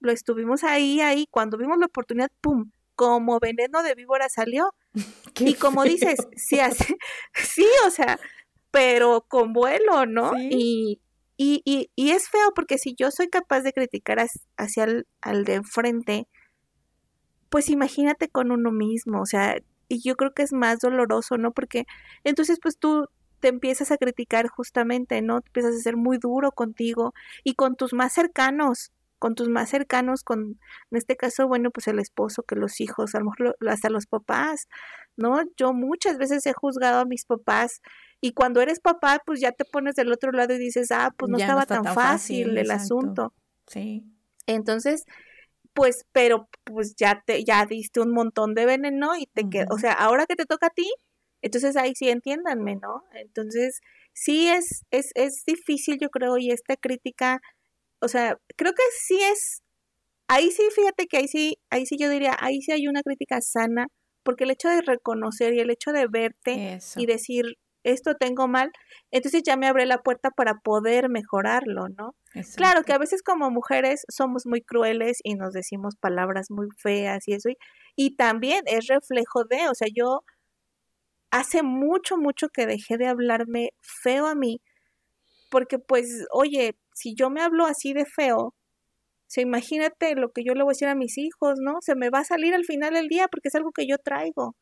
lo estuvimos ahí, ahí, cuando vimos la oportunidad, ¡pum! Como veneno de víbora salió y como dices, sí, hace, sí, o sea, pero con vuelo, ¿no? Y, y, y, y, es feo porque si yo soy capaz de criticar hacia el, al de enfrente, pues imagínate con uno mismo, o sea, y yo creo que es más doloroso, ¿no? Porque entonces pues tú te empiezas a criticar justamente, ¿no? Te empiezas a ser muy duro contigo y con tus más cercanos, con tus más cercanos, con, en este caso, bueno, pues el esposo, que los hijos, a lo mejor hasta los papás, ¿no? Yo muchas veces he juzgado a mis papás y cuando eres papá, pues ya te pones del otro lado y dices, ah, pues no estaba tan, fácil, el asunto. Sí. Entonces, pues, pero pues ya te, ya diste un montón de veneno y te queda, o sea, ahora que te toca a ti, entonces ahí sí entiéndanme, ¿no? Entonces, sí es, es, es difícil, yo creo, y esta crítica o sea, creo que sí es ahí sí, fíjate que ahí sí, ahí sí yo diría, ahí sí hay una crítica sana, porque el hecho de reconocer y el hecho de verte y decir, esto tengo mal, entonces ya me abre la puerta para poder mejorarlo, ¿no? Claro que a veces como mujeres somos muy crueles y nos decimos palabras muy feas y eso, y, y también es reflejo de, o sea, yo hace mucho, mucho que dejé de hablarme feo a mí, porque pues, oye, si yo me hablo así de feo, se imagínate lo que yo le voy a decir a mis hijos, ¿no? Se me va a salir al final del día porque es algo que yo traigo.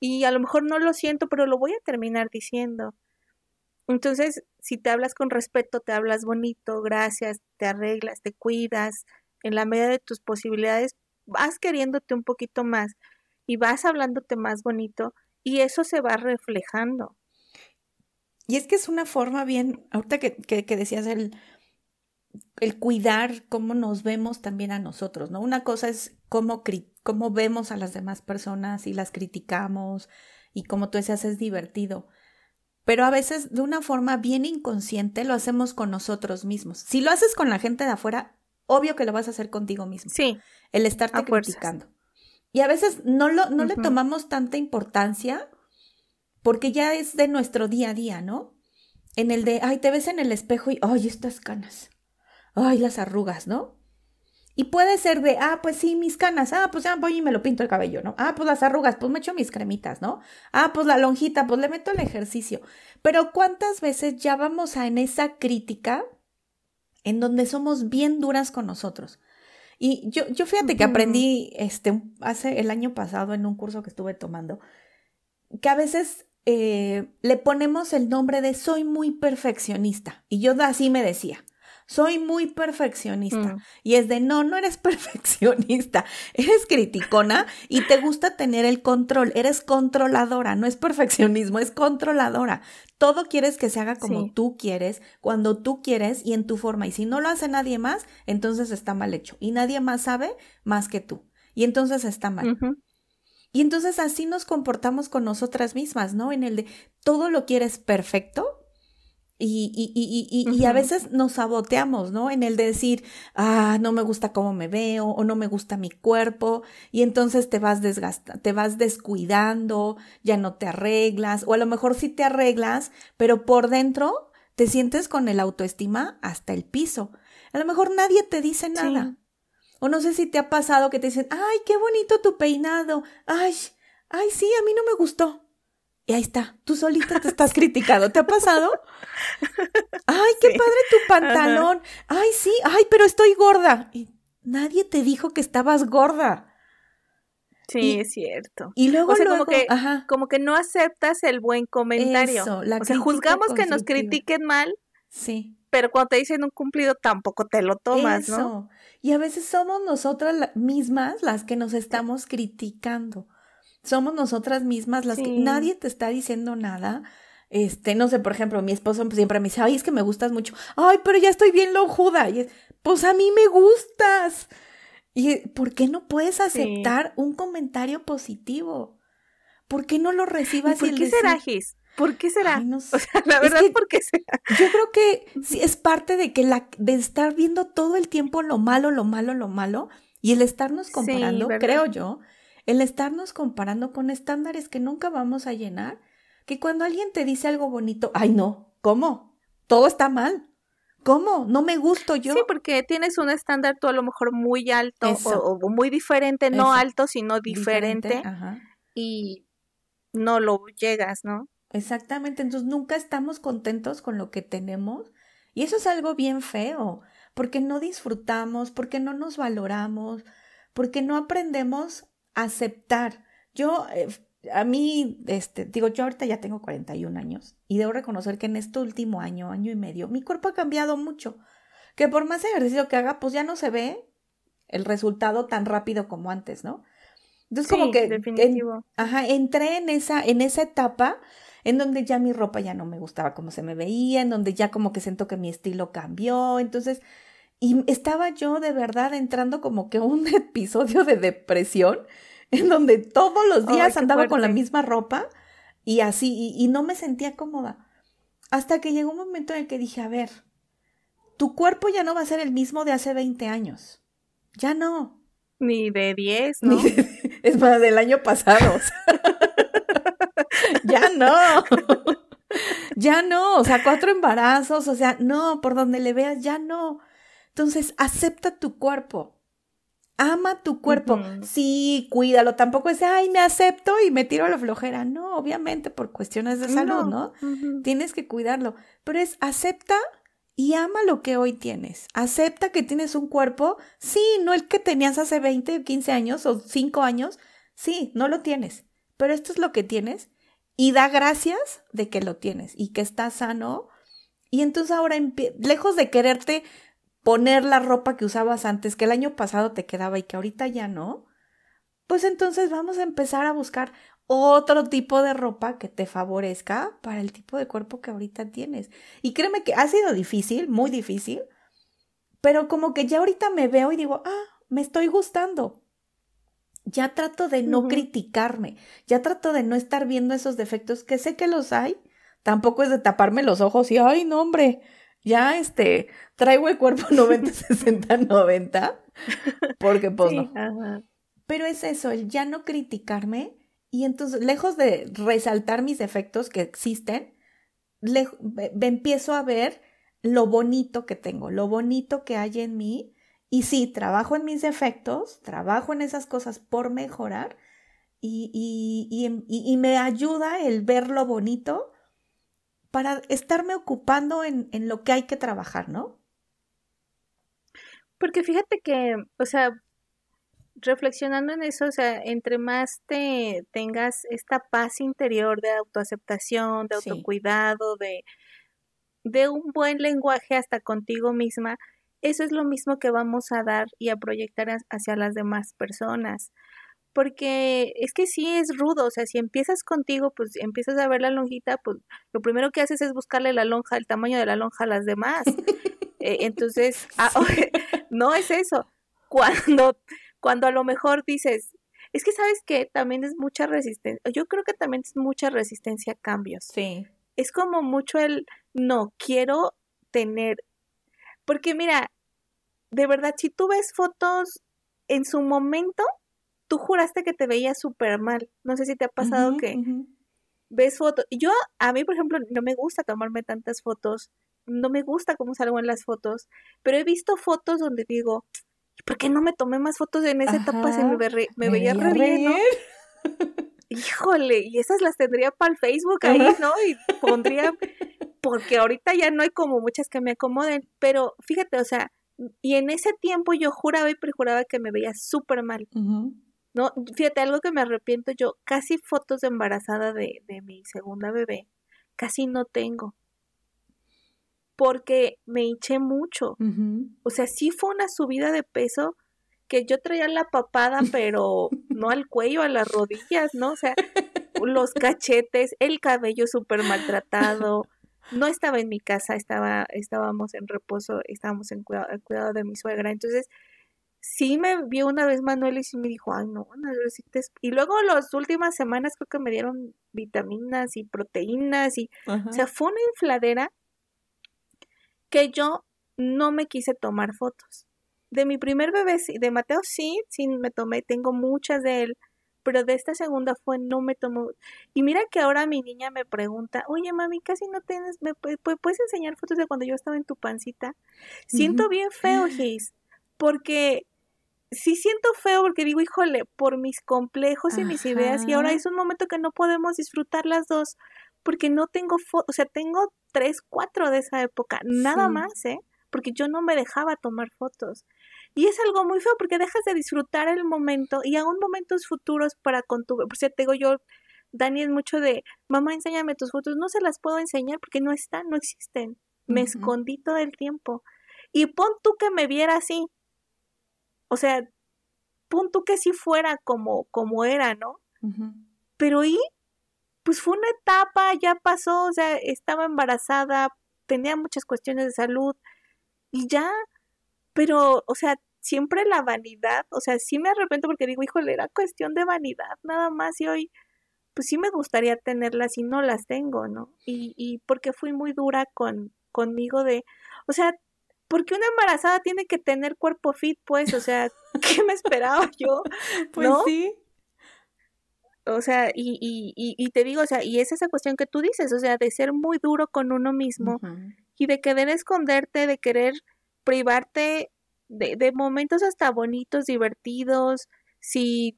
Y a lo mejor no lo siento, pero lo voy a terminar diciendo. Entonces, si te hablas con respeto, te hablas bonito, gracias, te arreglas, te cuidas, en la medida de tus posibilidades, vas queriéndote un poquito más y vas hablándote más bonito y eso se va reflejando. Y es que es una forma bien, ahorita que, que, decías el, el cuidar cómo nos vemos también a nosotros, ¿no? Una cosa es cómo, cómo vemos a las demás personas y las criticamos y como tú decías es divertido. Pero a veces de una forma bien inconsciente lo hacemos con nosotros mismos. Si lo haces con la gente de afuera, obvio que lo vas a hacer contigo mismo. Sí. El estarte criticando. Y a veces no, lo, no le tomamos tanta importancia porque ya es de nuestro día a día, ¿no? En el de, ay, te ves en el espejo y, ay, estas canas. Ay, las arrugas, ¿no? Y puede ser de, ah, pues sí, mis canas, ah, pues ya voy y me lo pinto el cabello, ¿no? Ah, pues las arrugas, pues me echo mis cremitas, ¿no? Ah, pues la lonjita, pues le meto el ejercicio. Pero ¿cuántas veces ya vamos a en esa crítica en donde somos bien duras con nosotros? Y yo, yo fíjate que aprendí este, hace el año pasado en un curso que estuve tomando, que a veces eh, le ponemos el nombre de soy muy perfeccionista. Y yo así me decía soy muy perfeccionista. Mm. Y es de, no, no eres perfeccionista, eres criticona y te gusta tener el control, eres controladora, no es perfeccionismo, es controladora. Todo quieres que se haga como tú quieres, cuando tú quieres y en tu forma. Y si no lo hace nadie más, entonces está mal hecho. Y nadie más sabe más que tú. Y entonces está mal. Y entonces así nos comportamos con nosotras mismas, ¿no? En el de todo lo quieres perfecto y, y, y, y, a veces nos saboteamos, ¿no? En el de decir, ah, no me gusta cómo me veo o no me gusta mi cuerpo y entonces te vas desgastando, te vas descuidando, ya no te arreglas o a lo mejor sí te arreglas, pero por dentro te sientes con el autoestima hasta el piso. A lo mejor nadie te dice nada. O no sé si te ha pasado que te dicen, ay, qué bonito tu peinado, ay, ay, sí, a mí no me gustó. Y ahí está, tú solita te estás criticando. ¿Te ha pasado? Ay, qué padre tu pantalón. Ay, sí, ay, pero estoy gorda. Y nadie te dijo que estabas gorda. Sí, es cierto. Y luego, o sea, como, que, como que no aceptas el buen comentario. Eso, la o sea, juzgamos que nos critiquen mal. Sí. Pero cuando te dicen un cumplido tampoco te lo tomas, Eso. ¿no? Y a veces somos nosotras mismas las que nos estamos criticando somos nosotras mismas las que nadie te está diciendo nada. Este, no sé, por ejemplo, mi esposo siempre me dice, ay, es que me gustas mucho. Ay, pero ya estoy bien lojuda. Y es, pues a mí me gustas. ¿Y por qué no puedes aceptar un comentario positivo? ¿Por qué no lo recibas? ¿Por qué será, Gis? ¿Por qué será? O sea, la verdad, ¿por qué será? Yo creo que sí, es parte de que la, de estar viendo todo el tiempo lo malo, lo malo, lo malo, y el estarnos comparando, creo yo, el estarnos comparando con estándares que nunca vamos a llenar, que cuando alguien te dice algo bonito, ay no, ¿cómo? Todo está mal. ¿Cómo? No me gusto yo. Sí, porque tienes un estándar tú a lo mejor muy alto o, muy diferente, no alto, sino diferente, y no lo llegas, ¿no? Exactamente, entonces nunca estamos contentos con lo que tenemos y eso es algo bien feo, porque no disfrutamos, porque no nos valoramos, porque no aprendemos aceptar. Yo, eh, a mí, este, digo, yo ahorita ya tengo 41 años y debo reconocer que en este último año, año y medio, mi cuerpo ha cambiado mucho. Que por más ejercicio que haga, pues ya no se ve el resultado tan rápido como antes, ¿no? Entonces, como que definitivo. ajá, entré en esa, en esa etapa en donde ya mi ropa ya no me gustaba como se me veía, en donde ya como que siento que mi estilo cambió. Entonces, y estaba yo de verdad entrando como que un episodio de depresión en donde todos los días andaba con la misma ropa y así, y, no me sentía cómoda. Hasta que llegó un momento en el que dije, a ver, tu cuerpo ya no va a ser el mismo de hace 20 años. Ya no. Ni de 10, ¿no? es más, del año pasado. ya no. ya no. O sea, cuatro embarazos, o sea, no, por donde le veas, ya no. Entonces, acepta tu cuerpo. Ama tu cuerpo. Sí, cuídalo. Tampoco es, ay, me acepto y me tiro a la flojera. No, obviamente por cuestiones de salud, ¿no? Tienes que cuidarlo. Pero es, acepta y ama lo que hoy tienes. Acepta que tienes un cuerpo, sí, no el que tenías hace 20, 15 años o 5 años, sí, no lo tienes, pero esto es lo que tienes y da gracias de que lo tienes y que estás sano. Y entonces ahora, lejos de quererte poner la ropa que usabas antes, que el año pasado te quedaba y que ahorita ya no, pues entonces vamos a empezar a buscar otro tipo de ropa que te favorezca para el tipo de cuerpo que ahorita tienes. Y créeme que ha sido difícil, muy difícil, pero como que ya ahorita me veo y digo, ah, me estoy gustando. Ya trato de no criticarme, ya trato de no estar viendo esos defectos que sé que los hay. Tampoco es de taparme los ojos y, ay, no, hombre, ya este, traigo el cuerpo 90, 60, 90, porque pues no. Pero es eso, el ya no criticarme y entonces, lejos de resaltar mis defectos que existen, me, empiezo a ver lo bonito que tengo, lo bonito que hay en mí. Y sí, trabajo en mis defectos, trabajo en esas cosas por mejorar y, y, me ayuda el ver lo bonito para estarme ocupando en, en lo que hay que trabajar, ¿no? Porque fíjate que, o sea, reflexionando en eso, o sea, entre más te tengas esta paz interior de autoaceptación, de autocuidado, de, de un buen lenguaje hasta contigo misma, eso es lo mismo que vamos a dar y a proyectar hacia las demás personas. Porque es que sí es rudo, o sea, si empiezas contigo, pues empiezas a ver la lonjita, pues lo primero que haces es buscarle la lonja, el tamaño de la lonja a las demás. Eh, entonces, ah, no es eso. Cuando cuando a lo mejor dices, es que sabes que también es mucha resistencia, yo creo que también es mucha resistencia a cambios. Sí. Es como mucho el, no, quiero tener, porque mira, de verdad, si tú ves fotos en su momento, tú juraste que te veías súper mal. No sé si te ha pasado que ves fotos. Yo, a mí, por ejemplo, no me gusta tomarme tantas fotos, no me gusta cómo salgo en las fotos, pero he visto fotos donde digo, ¿por qué no me tomé más fotos en esa etapa? Se me, me, veía re bien, ¿no? Híjole, y esas las tendría para el Facebook ahí, ¿no? Y pondría, porque ahorita ya no hay como muchas que me acomoden, pero fíjate, o sea, y en ese tiempo yo juraba y prejuraba que me veía súper mal. No, fíjate, algo que me arrepiento yo, casi fotos de embarazada de, de mi segunda bebé, casi no tengo porque me hinché mucho. O sea, sí fue una subida de peso que yo traía la papada, pero no al cuello, a las rodillas, ¿no? O sea, los cachetes, el cabello súper maltratado. No estaba en mi casa, estaba, estábamos en reposo, estábamos en cuidado, cuidado de mi suegra. Entonces, sí me vio una vez Manuel y sí me dijo, ay, no, necesites. Y luego las últimas semanas creo que me dieron vitaminas y proteínas y, o sea, fue una infladera que yo no me quise tomar fotos. De mi primer bebé, de Mateo sí, sí me tomé, tengo muchas de él, pero de esta segunda fue no me tomó. Y mira que ahora mi niña me pregunta, oye mami, casi no tienes, ¿me puedes enseñar fotos de cuando yo estaba en tu pancita? Siento bien feo, Gis, porque sí siento feo porque digo, híjole, por mis complejos y mis ideas, y ahora es un momento que no podemos disfrutar las dos, porque no tengo fotos, o sea, tengo tres, cuatro de esa época, nada más, ¿eh? Porque yo no me dejaba tomar fotos. Y es algo muy feo porque dejas de disfrutar el momento y aún momentos futuros para con tu... Por cierto, digo yo, Dani es mucho de, mamá, enséñame tus fotos. No se las puedo enseñar porque no están, no existen. Me escondí todo el tiempo. Y pon tú que me viera así. O sea, pon tú que sí fuera como, como era, ¿no? Pero ¿y pues fue una etapa, ya pasó, o sea, estaba embarazada, tenía muchas cuestiones de salud y ya, pero, o sea, siempre la vanidad, o sea, sí me arrepiento porque digo, híjole, era cuestión de vanidad nada más y hoy, pues sí me gustaría tenerlas y no las tengo, ¿no? Y, y porque fui muy dura con, conmigo de, o sea, porque una embarazada tiene que tener cuerpo fit, pues, o sea, ¿qué me esperaba yo? Pues sí. O sea, y, y, y, te digo, o sea, y es esa cuestión que tú dices, o sea, de ser muy duro con uno mismo y de querer esconderte, de querer privarte de, de momentos hasta bonitos, divertidos, si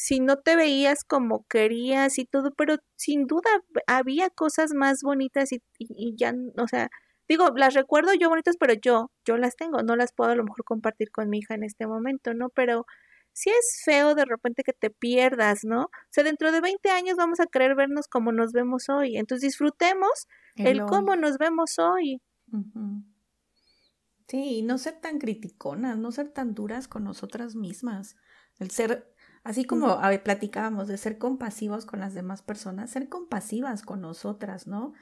si no te veías como querías y todo, pero sin duda había cosas más bonitas y, y, ya, o sea, digo, las recuerdo yo bonitas, pero yo, yo las tengo, no las puedo a lo mejor compartir con mi hija en este momento, ¿no? Pero sí es feo de repente que te pierdas, ¿no? O sea, dentro de 20 años vamos a querer vernos como nos vemos hoy, entonces disfrutemos el, cómo nos vemos hoy. Sí, y no ser tan criticonas, no ser tan duras con nosotras mismas, el ser Así como platicábamos de ser compasivos con las demás personas, ser compasivas con nosotras, ¿no?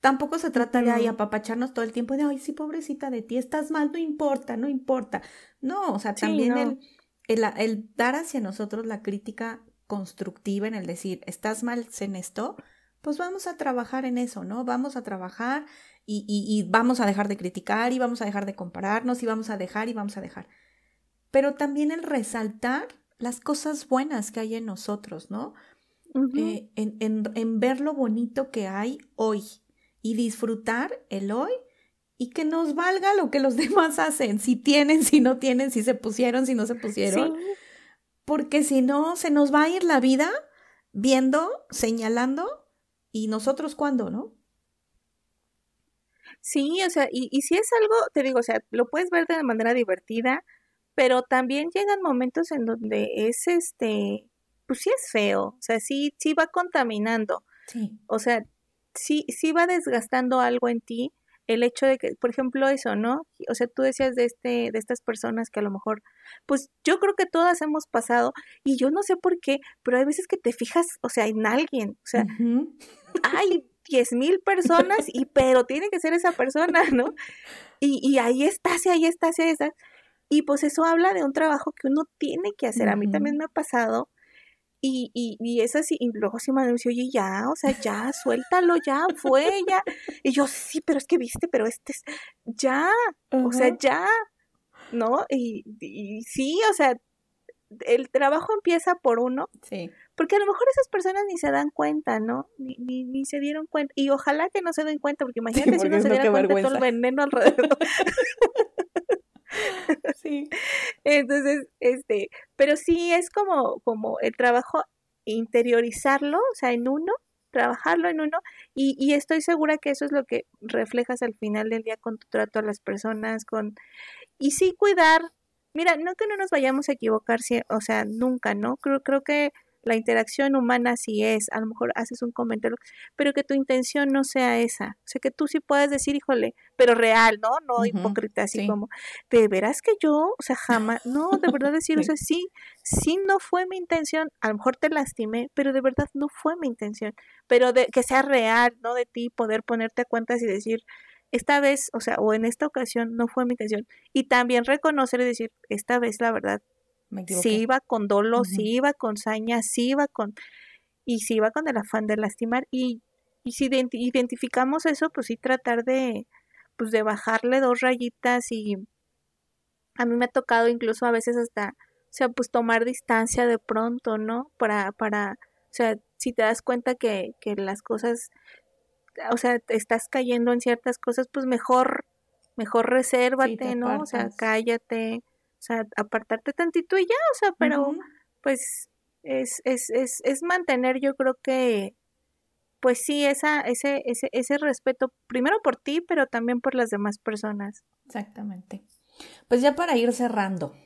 Tampoco se trata de ahí apapacharnos todo el tiempo de, ay, sí, pobrecita de ti, estás mal, no importa, no importa. No, o sea, también El, el, el, dar hacia nosotros la crítica constructiva en el decir, estás mal en esto, pues vamos a trabajar en eso, ¿no? Vamos a trabajar y, y, y vamos a dejar de criticar y vamos a dejar de compararnos y vamos a dejar y vamos a dejar. Pero también el resaltar las cosas buenas que hay en nosotros, ¿no? Eh, en, en, en, ver lo bonito que hay hoy y disfrutar el hoy y que nos valga lo que los demás hacen, si tienen, si no tienen, si se pusieron, si no se pusieron. Porque si no, se nos va a ir la vida viendo, señalando y nosotros cuándo, ¿no? Sí, o sea, y, y si es algo, te digo, o sea, lo puedes ver de manera divertida, pero también llegan momentos en donde es este, pues sí es feo, o sea, sí, sí va contaminando. Sí. O sea, sí, sí va desgastando algo en ti el hecho de que, por ejemplo, eso, ¿no? O sea, tú decías de este, de estas personas que a lo mejor, pues yo creo que todas hemos pasado, y yo no sé por qué, pero hay veces que te fijas, o sea, en alguien, o sea, hay diez mil personas, y pero tiene que ser esa persona, ¿no? Y, y ahí está, sí, ahí está, sí, ahí está. Y pues eso habla de un trabajo que uno tiene que hacer. A mí también me ha pasado. Y, y, y es así, y luego sí me dice, oye, ya, o sea, ya, suéltalo, ya, fue, ya. Y yo, sí, pero es que viste, pero este es, ya, o sea, ya, ¿no? Y, y sí, o sea, el trabajo empieza por uno. Sí. Porque a lo mejor esas personas ni se dan cuenta, ¿no? Ni, ni, ni se dieron cuenta. Y ojalá que no se den cuenta, porque imagínate si uno se diera cuenta de todo el veneno alrededor. Sí. Entonces, este, pero sí es como, como el trabajo interiorizarlo, o sea, en uno, trabajarlo en uno, y, y estoy segura que eso es lo que reflejas al final del día con tu trato a las personas, con, y sí cuidar, mira, no que no nos vayamos a equivocar, o sea, nunca, ¿no? Creo, creo que la interacción humana sí es, a lo mejor haces un comentario, pero que tu intención no sea esa. O sea, que tú sí puedes decir, híjole, pero real, ¿no? No hipócrita, así como, de veras que yo, o sea, jamás, no, de verdad decir, o sea, sí, sí no fue mi intención, a lo mejor te lastimé, pero de verdad no fue mi intención, pero de que sea real, ¿no? De ti poder ponerte a cuentas y decir, esta vez, o sea, o en esta ocasión no fue mi intención. Y también reconocer y decir, esta vez la verdad si iba con dolo, si iba con saña, si iba con... Y si iba con el afán de lastimar. Y, y si identificamos eso, pues sí tratar de, pues de bajarle dos rayitas y a mí me ha tocado incluso a veces hasta, o sea, pues tomar distancia de pronto, ¿no? Para, para, o sea, si te das cuenta que, que las cosas, o sea, te estás cayendo en ciertas cosas, pues mejor, mejor resérvate, ¿no? O sea, cállate, o sea, apartarte tantito y ya, o sea, pero pues es, es, es, es mantener yo creo que pues sí, esa, ese, ese, ese respeto, primero por ti, pero también por las demás personas. Exactamente. Pues ya para ir cerrando,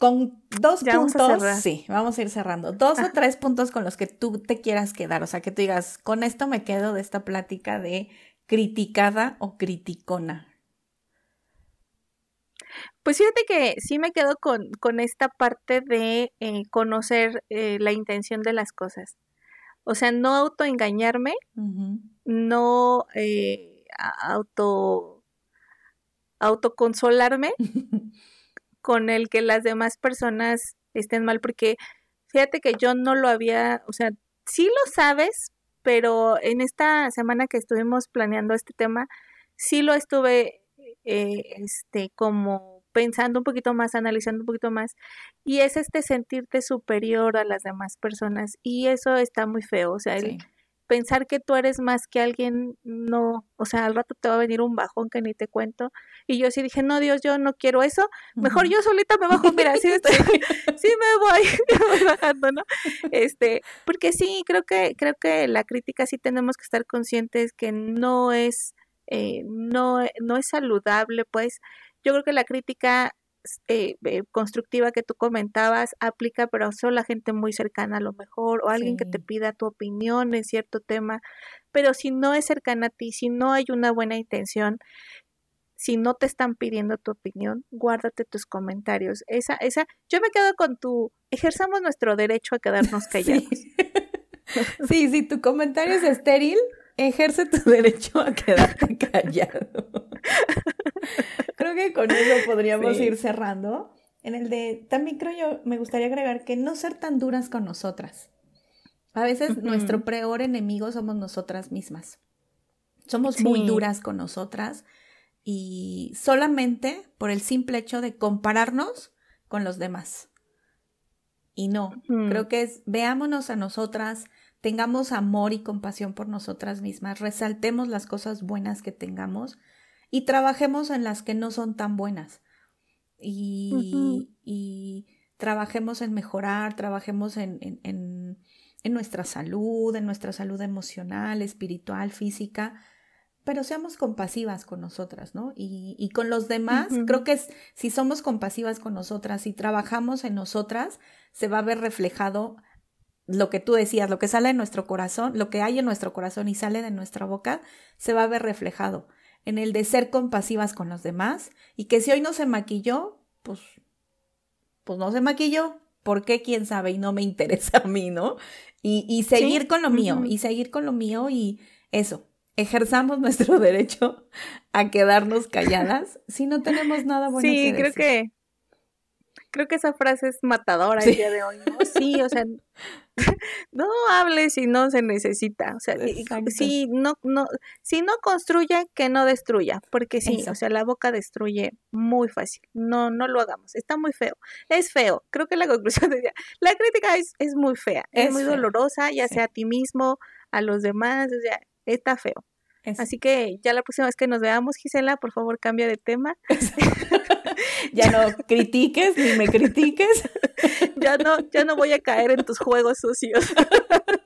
con dos puntos, sí, vamos a ir cerrando, dos o tres puntos con los que tú te quieras quedar, o sea, que tú digas, con esto me quedo de esta plática de criticada o criticona. Pues fíjate que sí me quedo con, con esta parte de eh, conocer eh, la intención de las cosas. O sea, no autoengañarme, no eh, auto autoconsolarme con el que las demás personas estén mal, porque fíjate que yo no lo había, o sea, sí lo sabes, pero en esta semana que estuvimos planeando este tema, sí lo estuve eh, este, como pensando un poquito más, analizando un poquito más, y es este sentirte superior a las demás personas, y eso está muy feo, o sea, el pensar que tú eres más que alguien, no, o sea, al rato te va a venir un bajón que ni te cuento, y yo sí dije, no, Dios, yo no quiero eso, mejor yo solita me bajo, mira, sí, estoy, sí me voy, me voy bajando, ¿no? Este, porque sí, creo que, creo que la crítica sí tenemos que estar conscientes que no es, eh, no, no es saludable, pues, yo creo que la crítica eh, eh, constructiva que tú comentabas aplica pero solo la gente muy cercana a lo mejor o alguien que te pida tu opinión en cierto tema pero si no es cercana a ti si no hay una buena intención si no te están pidiendo tu opinión guárdate tus comentarios. Esa esa yo me quedo con tu ejerzamos nuestro derecho a quedarnos callados. Sí, si tu comentario es estéril ejerce tu derecho a quedarte callado creo que con eso podríamos ir cerrando. En el de, también creo yo, me gustaría agregar que no ser tan duras con nosotras. A veces nuestro peor enemigo somos nosotras mismas. Somos muy duras con nosotras y solamente por el simple hecho de compararnos con los demás. Y no, creo que es, veámonos a nosotras, tengamos amor y compasión por nosotras mismas, resaltemos las cosas buenas que tengamos y trabajemos en las que no son tan buenas. Y, y trabajemos en mejorar, trabajemos en, en, en, en, nuestra salud, en nuestra salud emocional, espiritual, física, pero seamos compasivas con nosotras, ¿no? Y, y con los demás, creo que es, si somos compasivas con nosotras y trabajamos en nosotras, se va a ver reflejado lo que tú decías, lo que sale de nuestro corazón, lo que hay en nuestro corazón y sale de nuestra boca, se va a ver reflejado en el de ser compasivas con los demás y que si hoy no se maquilló, pues, pues no se maquilló, ¿por qué? ¿Quién sabe? Y no me interesa a mí, ¿no? Y, y seguir con lo mío, y seguir con lo mío y eso, ejerzamos nuestro derecho a quedarnos calladas si no tenemos nada bueno sí, que decir. creo que creo que esa frase es matadora el día de hoy, ¿no? Sí, o sea, no hable si no se necesita, o sea, si no, no, si no construye, que no destruya, porque sí, o sea, la boca destruye muy fácil, no, no lo hagamos, está muy feo, es feo, creo que la conclusión de la crítica es, es muy fea, es, muy dolorosa, ya sea a ti mismo, a los demás, o sea, está feo. Así que ya la próxima vez que nos veamos, Gisela, por favor cambia de tema. ya no critiques ni me critiques. ya no, ya no voy a caer en tus juegos sucios.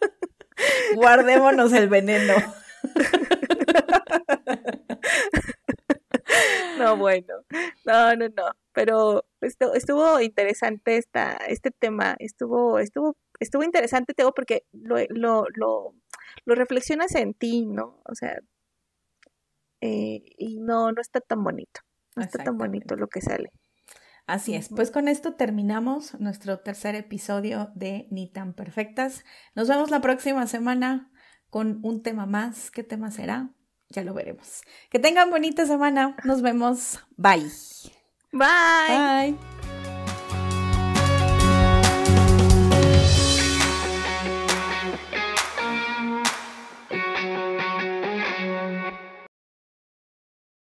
Guardémonos el veneno. No, bueno, no, no, no, pero estuvo, interesante esta, este tema, estuvo, estuvo, estuvo interesante, Teo, porque lo, lo, lo, lo reflexionas en ti, ¿no? O sea, eh, y no, no está tan bonito. No está tan bonito lo que sale. Así es. Pues con esto terminamos nuestro tercer episodio de Ni tan perfectas. Nos vemos la próxima semana con un tema más. ¿Qué tema será? Ya lo veremos. Que tengan bonita semana. Nos vemos. Bye. Bye. Bye.